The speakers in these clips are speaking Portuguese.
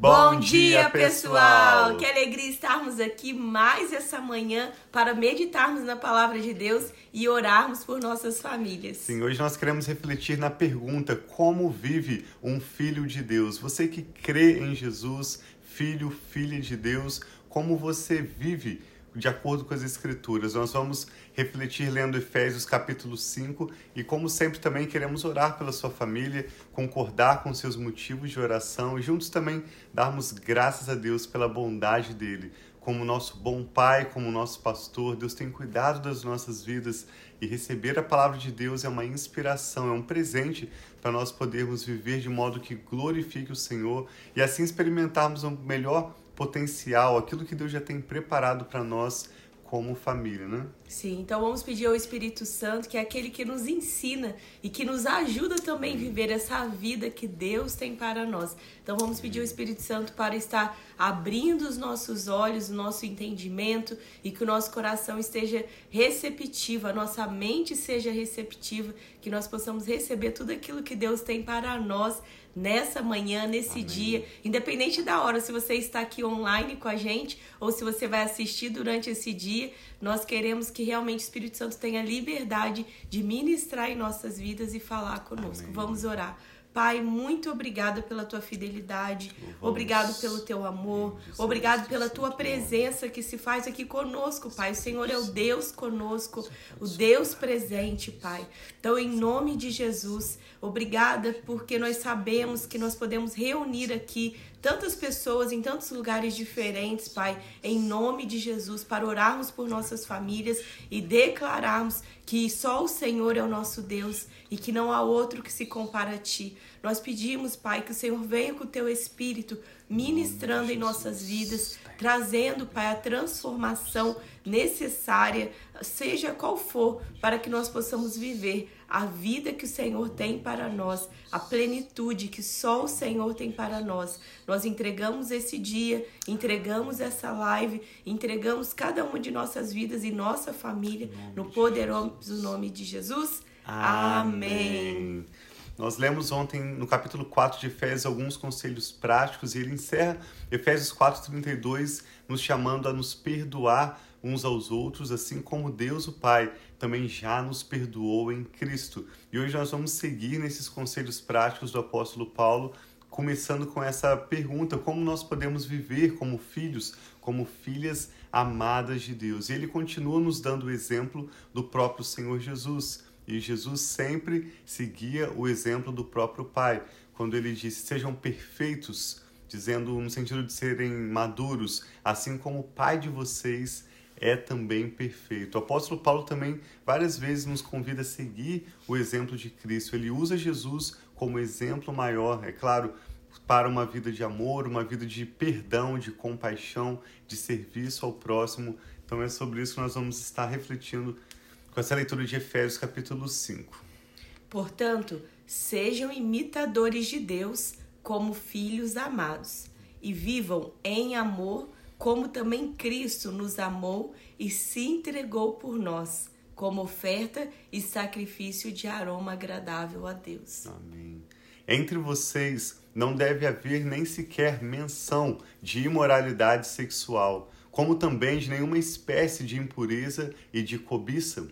Bom dia, pessoal! Que alegria estarmos aqui mais essa manhã para meditarmos na palavra de Deus e orarmos por nossas famílias. Sim, hoje nós queremos refletir na pergunta: como vive um filho de Deus? Você que crê em Jesus, filho, filha de Deus, como você vive de acordo com as Escrituras. Nós vamos refletir lendo Efésios capítulo 5 e, como sempre, também queremos orar pela sua família, concordar com seus motivos de oração e juntos também darmos graças a Deus pela bondade dele. Como nosso bom Pai, como nosso pastor, Deus tem cuidado das nossas vidas e receber a palavra de Deus é uma inspiração, é um presente para nós podermos viver de modo que glorifique o Senhor e assim experimentarmos o melhor potencial, aquilo que Deus já tem preparado para nós como família, né? Sim, então vamos pedir ao Espírito Santo, que é aquele que nos ensina e que nos ajuda também a viver essa vida que Deus tem para nós. Então vamos pedir ao Espírito Santo para estar abrindo os nossos olhos, o nosso entendimento e que o nosso coração esteja receptivo, a nossa mente seja receptiva, que nós possamos receber tudo aquilo que Deus tem para nós nessa manhã, nesse Amém. dia, independente da hora, se você está aqui online com a gente ou se você vai assistir durante esse dia, nós queremos que realmente o Espírito Santo tenha liberdade de ministrar em nossas vidas e falar conosco. Amém. Vamos orar. Pai, muito obrigada pela tua fidelidade, obrigado pelo teu amor, obrigado pela tua presença que se faz aqui conosco, Pai. O Senhor é o Deus conosco, o Deus presente, Pai. Então, em nome de Jesus, obrigada porque nós sabemos que nós podemos reunir aqui tantas pessoas em tantos lugares diferentes, Pai, em nome de Jesus, para orarmos por nossas famílias e declararmos que só o Senhor é o nosso Deus e que não há outro que se compara a Ti. Nós pedimos, Pai, que o Senhor venha com o Teu Espírito ministrando em nossas vidas, trazendo, Pai, a transformação necessária, seja qual for, para que nós possamos viver a vida que o Senhor tem para nós, a plenitude que só o Senhor tem para nós. Nós entregamos esse dia, entregamos essa live, entregamos cada uma de nossas vidas e nossa família no poderoso nome de Jesus. Amém. Amém. Nós lemos ontem no capítulo 4 de Efésios alguns conselhos práticos e ele encerra Efésios 4:32 nos chamando a nos perdoar uns aos outros, assim como Deus o Pai também já nos perdoou em Cristo. E hoje nós vamos seguir nesses conselhos práticos do apóstolo Paulo, começando com essa pergunta: como nós podemos viver como filhos, como filhas amadas de Deus? E ele continua nos dando o exemplo do próprio Senhor Jesus. E Jesus sempre seguia o exemplo do próprio Pai, quando ele disse: sejam perfeitos, dizendo no sentido de serem maduros, assim como o Pai de vocês é também perfeito. O apóstolo Paulo também várias vezes nos convida a seguir o exemplo de Cristo. Ele usa Jesus como exemplo maior, é claro, para uma vida de amor, uma vida de perdão, de compaixão, de serviço ao próximo. Então é sobre isso que nós vamos estar refletindo com essa leitura de Efésios capítulo 5. Portanto, sejam imitadores de Deus como filhos amados e vivam em amor como também Cristo nos amou e se entregou por nós, como oferta e sacrifício de aroma agradável a Deus. Amém. Entre vocês não deve haver nem sequer menção de imoralidade sexual, como também de nenhuma espécie de impureza e de cobiça,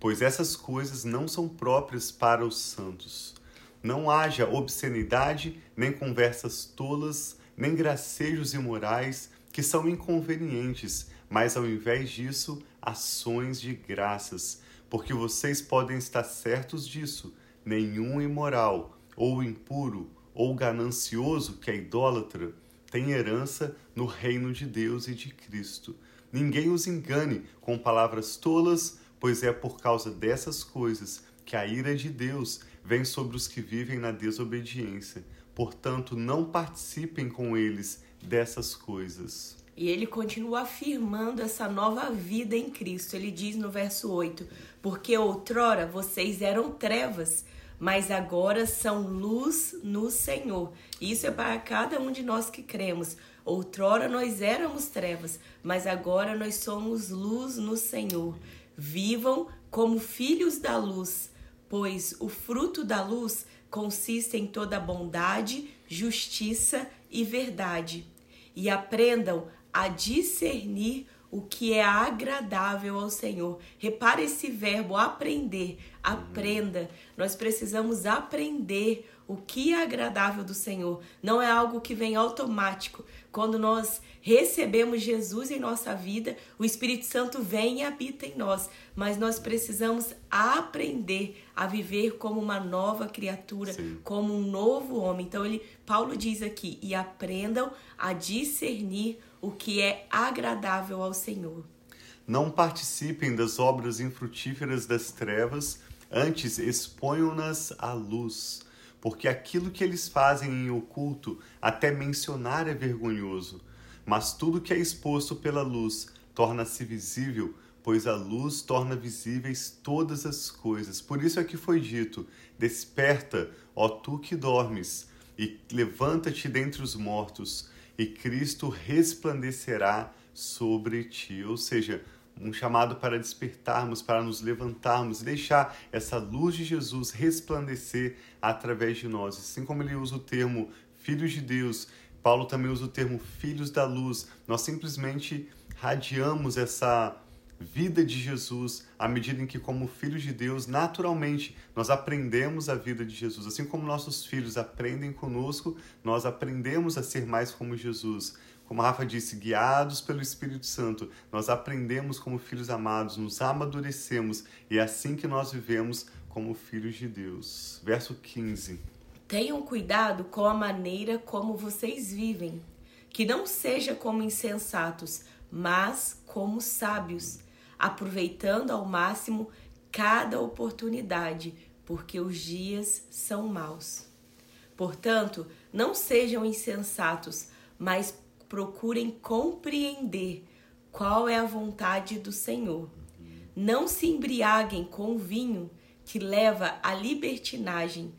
pois essas coisas não são próprias para os santos. Não haja obscenidade, nem conversas tolas, nem gracejos imorais, que são inconvenientes, mas ao invés disso, ações de graças, porque vocês podem estar certos disso: nenhum imoral, ou impuro, ou ganancioso que é idólatra, tem herança no reino de Deus e de Cristo. Ninguém os engane com palavras tolas, pois é por causa dessas coisas que a ira de Deus vem sobre os que vivem na desobediência. Portanto, não participem com eles dessas coisas. E ele continua afirmando essa nova vida em Cristo. Ele diz no verso 8: Porque outrora vocês eram trevas, mas agora são luz no Senhor. Isso é para cada um de nós que cremos. Outrora nós éramos trevas, mas agora nós somos luz no Senhor. Vivam como filhos da luz, pois o fruto da luz consiste em toda bondade, justiça e verdade, e aprendam a discernir o que é agradável ao Senhor. Repare esse verbo aprender, aprenda. Nós precisamos aprender o que é agradável do Senhor. Não é algo que vem automático. Quando nós recebemos Jesus em nossa vida, o Espírito Santo vem e habita em nós, mas nós precisamos aprender a viver como uma nova criatura, Sim. como um novo homem. Então ele Paulo diz aqui: "E aprendam a discernir o que é agradável ao Senhor." Não participem das obras infrutíferas das trevas, antes exponham-nas à luz porque aquilo que eles fazem em oculto, até mencionar é vergonhoso. Mas tudo que é exposto pela luz torna-se visível, pois a luz torna visíveis todas as coisas. Por isso é que foi dito: Desperta, ó tu que dormes, e levanta-te dentre os mortos, e Cristo resplandecerá sobre ti. Ou seja, um chamado para despertarmos, para nos levantarmos, deixar essa luz de Jesus resplandecer através de nós. Assim como ele usa o termo filhos de Deus, Paulo também usa o termo filhos da luz. Nós simplesmente radiamos essa vida de Jesus à medida em que, como filhos de Deus, naturalmente nós aprendemos a vida de Jesus. Assim como nossos filhos aprendem conosco, nós aprendemos a ser mais como Jesus. Como a Rafa disse, guiados pelo Espírito Santo, nós aprendemos como filhos amados, nos amadurecemos e é assim que nós vivemos como filhos de Deus. Verso 15. Tenham cuidado com a maneira como vocês vivem, que não seja como insensatos, mas como sábios, aproveitando ao máximo cada oportunidade, porque os dias são maus. Portanto, não sejam insensatos, mas procurem compreender qual é a vontade do Senhor. Não se embriaguem com vinho que leva à libertinagem,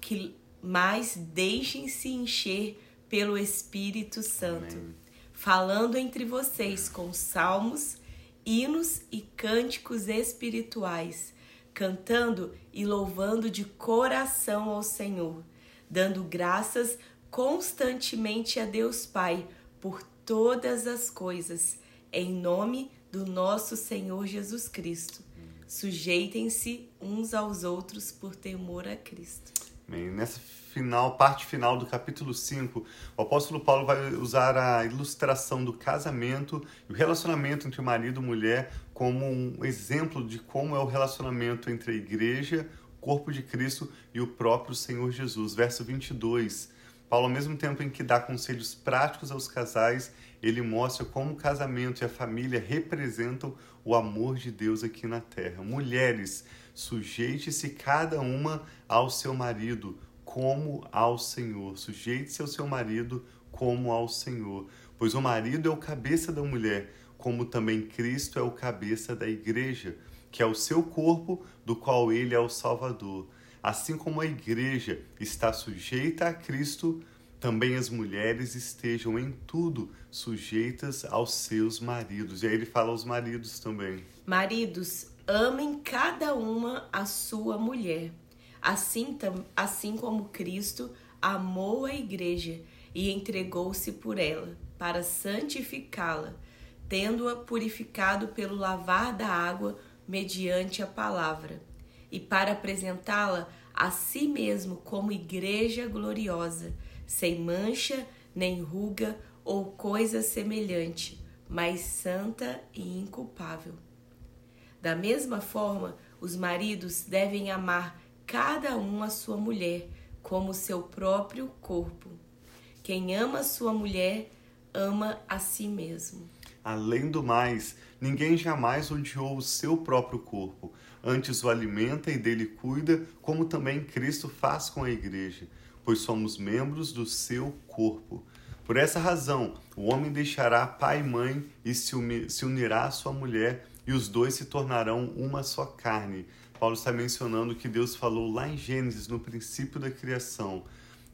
que mas deixem-se encher pelo Espírito Santo, Amém. falando entre vocês com salmos, hinos e cânticos espirituais, cantando e louvando de coração ao Senhor, dando graças constantemente a Deus Pai por todas as coisas, em nome do nosso Senhor Jesus Cristo. Sujeitem-se uns aos outros por temor a Cristo. Bem, nessa final, parte final do capítulo 5, o apóstolo Paulo vai usar a ilustração do casamento e o relacionamento entre marido e mulher como um exemplo de como é o relacionamento entre a igreja, o corpo de Cristo e o próprio Senhor Jesus. Verso 22. Paulo, ao mesmo tempo em que dá conselhos práticos aos casais, ele mostra como o casamento e a família representam o amor de Deus aqui na terra. Mulheres, sujeite-se cada uma ao seu marido, como ao Senhor. Sujeite-se ao seu marido, como ao Senhor. Pois o marido é o cabeça da mulher, como também Cristo é o cabeça da igreja, que é o seu corpo, do qual ele é o Salvador. Assim como a igreja está sujeita a Cristo, também as mulheres estejam em tudo sujeitas aos seus maridos. E aí ele fala aos maridos também. Maridos, amem cada uma a sua mulher, assim, assim como Cristo amou a igreja e entregou-se por ela, para santificá-la, tendo-a purificado pelo lavar da água mediante a palavra e para apresentá-la a si mesmo como igreja gloriosa, sem mancha, nem ruga ou coisa semelhante, mas santa e inculpável. Da mesma forma, os maridos devem amar cada um a sua mulher como seu próprio corpo. Quem ama sua mulher ama a si mesmo. Além do mais, ninguém jamais odiou o seu próprio corpo, antes o alimenta e dele cuida, como também Cristo faz com a igreja, pois somos membros do seu corpo. Por essa razão, o homem deixará pai e mãe e se unirá à sua mulher, e os dois se tornarão uma só carne. Paulo está mencionando que Deus falou lá em Gênesis, no princípio da criação.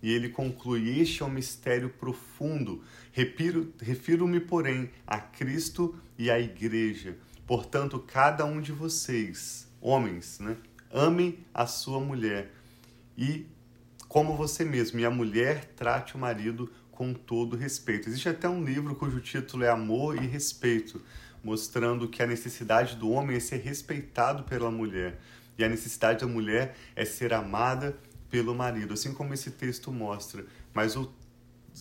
E ele conclui: Este é um mistério profundo. Refiro-me, porém, a Cristo e à Igreja. Portanto, cada um de vocês, homens, né, amem a sua mulher e como você mesmo, e a mulher trate o marido com todo respeito. Existe até um livro cujo título é Amor e Respeito, mostrando que a necessidade do homem é ser respeitado pela mulher e a necessidade da mulher é ser amada pelo marido, assim como esse texto mostra. Mas o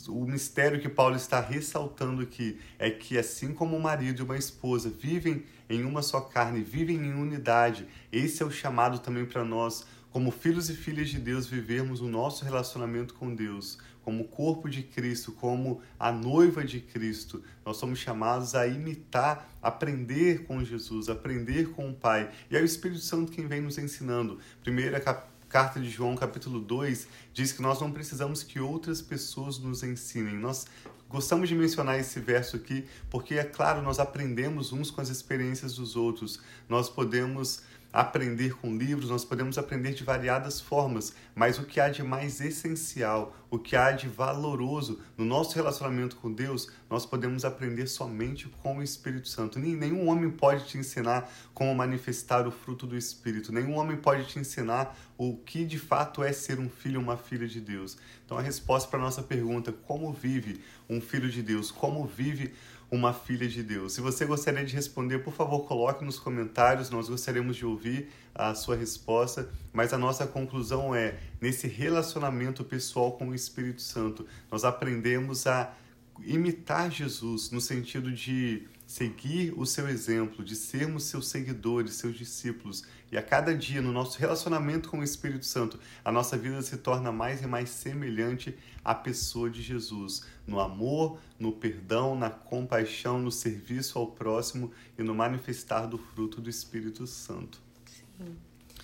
o mistério que Paulo está ressaltando aqui é que, assim como o marido e uma esposa vivem em uma só carne, vivem em unidade, esse é o chamado também para nós, como filhos e filhas de Deus, vivermos o nosso relacionamento com Deus, como corpo de Cristo, como a noiva de Cristo. Nós somos chamados a imitar, aprender com Jesus, aprender com o Pai. E é o Espírito Santo quem vem nos ensinando. Primeira carta de João, capítulo 2, diz que nós não precisamos que outras pessoas nos ensinem. Nós gostamos de mencionar esse verso aqui porque, é claro, nós aprendemos uns com as experiências dos outros. Nós podemos aprender com livros, nós podemos aprender de variadas formas, mas o que há de mais essencial, o que há de valoroso no nosso relacionamento com Deus, nós podemos aprender somente com o Espírito Santo. Nenhum homem pode te ensinar como manifestar o fruto do Espírito, nenhum homem pode te ensinar o que de fato é ser um filho ou uma filha de Deus. Então, a resposta para a nossa pergunta, como vive um filho de Deus, como vive uma filha de Deus? Se você gostaria de responder, por favor, coloque nos comentários, nós gostaríamos de ouvir a sua resposta, mas a nossa conclusão é: nesse relacionamento pessoal com o Espírito Santo, nós aprendemos a imitar Jesus no sentido de seguir o seu exemplo, de sermos seus seguidores, seus discípulos. E a cada dia, no nosso relacionamento com o Espírito Santo, a nossa vida se torna mais e mais semelhante à pessoa de Jesus, no amor, no perdão, na compaixão, no serviço ao próximo e no manifestar do fruto do Espírito Santo. Sim.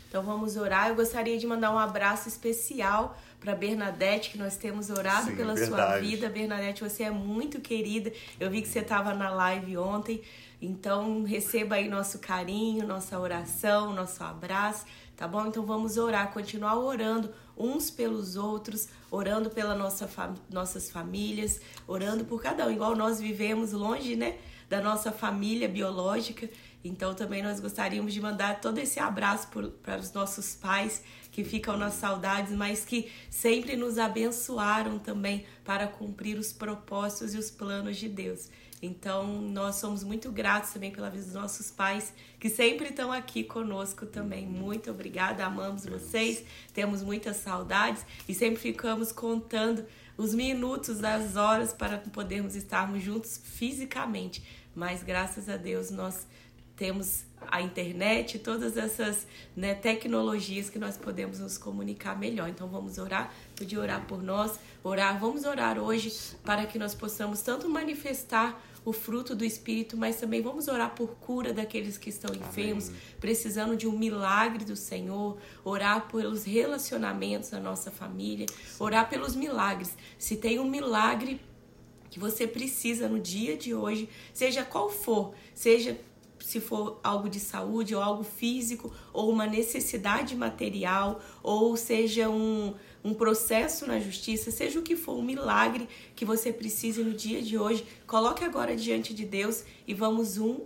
Então vamos orar. Eu gostaria de mandar um abraço especial para Bernadette, que nós temos orado Sim, pela verdade. sua vida. Bernadette, você é muito querida. Eu vi que você estava na live ontem. Então receba aí nosso carinho, nossa oração, nosso abraço, tá bom? Então vamos orar, continuar orando uns pelos outros, orando pela nossa fam nossas famílias, orando por cada um, igual nós vivemos longe, né, da nossa família biológica. Então também nós gostaríamos de mandar todo esse abraço para os nossos pais que ficam nas saudades, mas que sempre nos abençoaram também para cumprir os propósitos e os planos de Deus. Então nós somos muito gratos também pela vida dos nossos pais que sempre estão aqui conosco também. Muito obrigada, amamos vocês, temos muitas saudades e sempre ficamos contando os minutos, as horas para podermos estarmos juntos fisicamente. Mas graças a Deus nós temos a internet, todas essas né, tecnologias que nós podemos nos comunicar melhor. Então vamos orar, podia orar por nós, orar, vamos orar hoje para que nós possamos tanto manifestar o fruto do Espírito, mas também vamos orar por cura daqueles que estão enfermos, Amém. precisando de um milagre do Senhor, orar pelos relacionamentos da nossa família, orar pelos milagres. Se tem um milagre que você precisa no dia de hoje, seja qual for, seja se for algo de saúde ou algo físico ou uma necessidade material ou seja um, um processo na justiça, seja o que for, um milagre que você precise no dia de hoje, coloque agora diante de Deus e vamos um,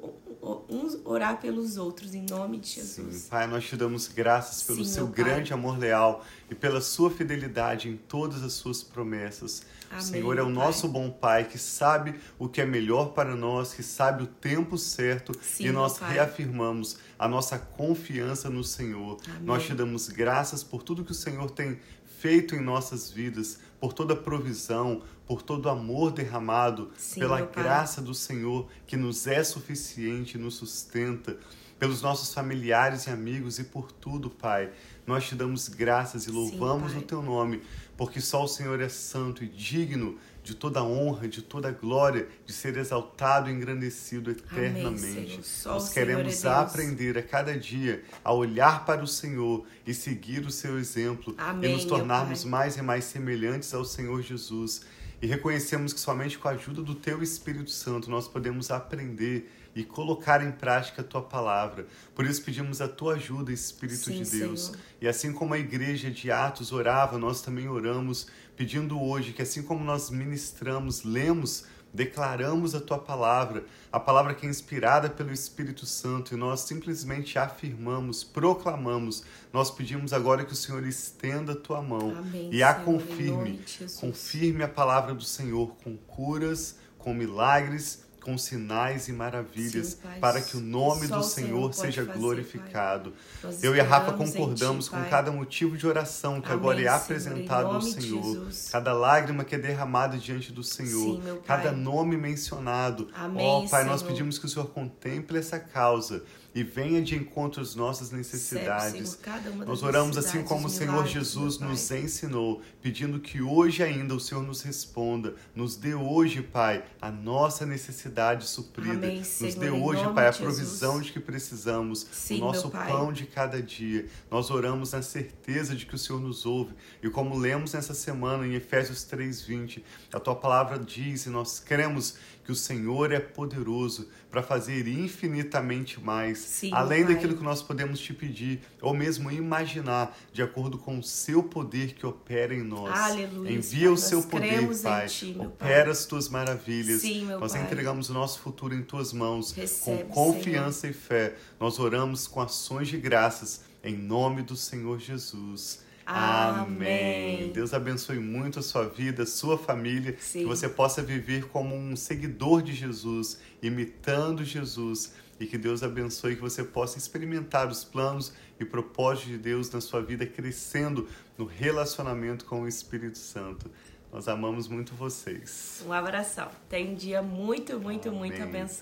uns orar pelos outros, em nome de Jesus. Sim, Pai, nós te damos graças pelo Sim, seu grande amor leal e pela sua fidelidade em todas as suas promessas. Amém, o Senhor é o nosso bom Pai que sabe o que é melhor para nós, que sabe o tempo certo Sim, e nós reafirmamos a nossa confiança no Senhor. Amém. Nós te damos graças por tudo que o Senhor tem feito em nossas vidas, por toda a provisão, por todo o amor derramado, Sim, pela graça do Senhor que nos é suficiente, nos sustenta, pelos nossos familiares e amigos e por tudo, Pai. Nós te damos graças e louvamos Sim, o teu nome, porque só o Senhor é santo e digno de toda honra, de toda glória, de ser exaltado e engrandecido eternamente. Amém, Nós queremos é aprender a cada dia a olhar para o Senhor e seguir o seu exemplo Amém, e nos tornarmos mais e mais semelhantes ao Senhor Jesus. E reconhecemos que somente com a ajuda do Teu Espírito Santo nós podemos aprender e colocar em prática a tua palavra. Por isso pedimos a tua ajuda, Espírito Sim, de Deus. Senhor. E assim como a igreja de Atos orava, nós também oramos, pedindo hoje que assim como nós ministramos, lemos declaramos a tua palavra, a palavra que é inspirada pelo Espírito Santo, e nós simplesmente afirmamos, proclamamos. Nós pedimos agora que o Senhor estenda a tua mão Amém, e a Senhor, confirme. nome. Confirme a palavra do Senhor com curas, com milagres, com sinais e maravilhas, Sim, Pai. para que o nome do Senhor Senhor seja fazer, glorificado. Nós Eu e a Rafa concordamos Ti, com cada motivo de oração que Amém, agora é Senhor, apresentado em ao Senhor, cada lágrima que é derramada diante do Senhor, Sim, cada nome mencionado. Amém, Ó Pai, nós Senhor. pedimos que o Senhor contemple essa causa e venha de encontro às nossas necessidades. Senhor, Nós oramos assim como o Senhor Jesus nos ensinou, pedindo que hoje ainda o Senhor nos responda, nos dê hoje, Pai, a nossa necessidade suprida, Amém, nos Senhor, dê em hoje, Pai, a provisão Jesus. de que precisamos, Sim, o nosso pão de cada dia. Nós oramos na certeza de que o Senhor nos ouve e como lemos nessa semana em Efésios 3:20, a tua palavra diz e nós cremos que o Senhor é poderoso para fazer infinitamente mais, Sim, além Pai. daquilo que nós podemos te pedir ou mesmo imaginar, de acordo com o seu poder que opera em nós. Aleluia, Envia Pai, o seu poder, Pai. Ti, meu Pai. opera as tuas maravilhas. Sim, meu nós entregamos o nosso futuro em tuas mãos, Recebe, com confiança e fé. Nós oramos com ações de graças em nome do Senhor Jesus. Amém. Deus abençoe muito a sua vida, a sua família, Sim. que você possa viver como um seguidor de Jesus, imitando Jesus, e que Deus abençoe que você possa experimentar os planos e propósitos de Deus na sua vida, crescendo no relacionamento com o Espírito Santo. Nós amamos muito vocês. Um abração. Tenha um dia muito, muito, muito Amém. abençoado.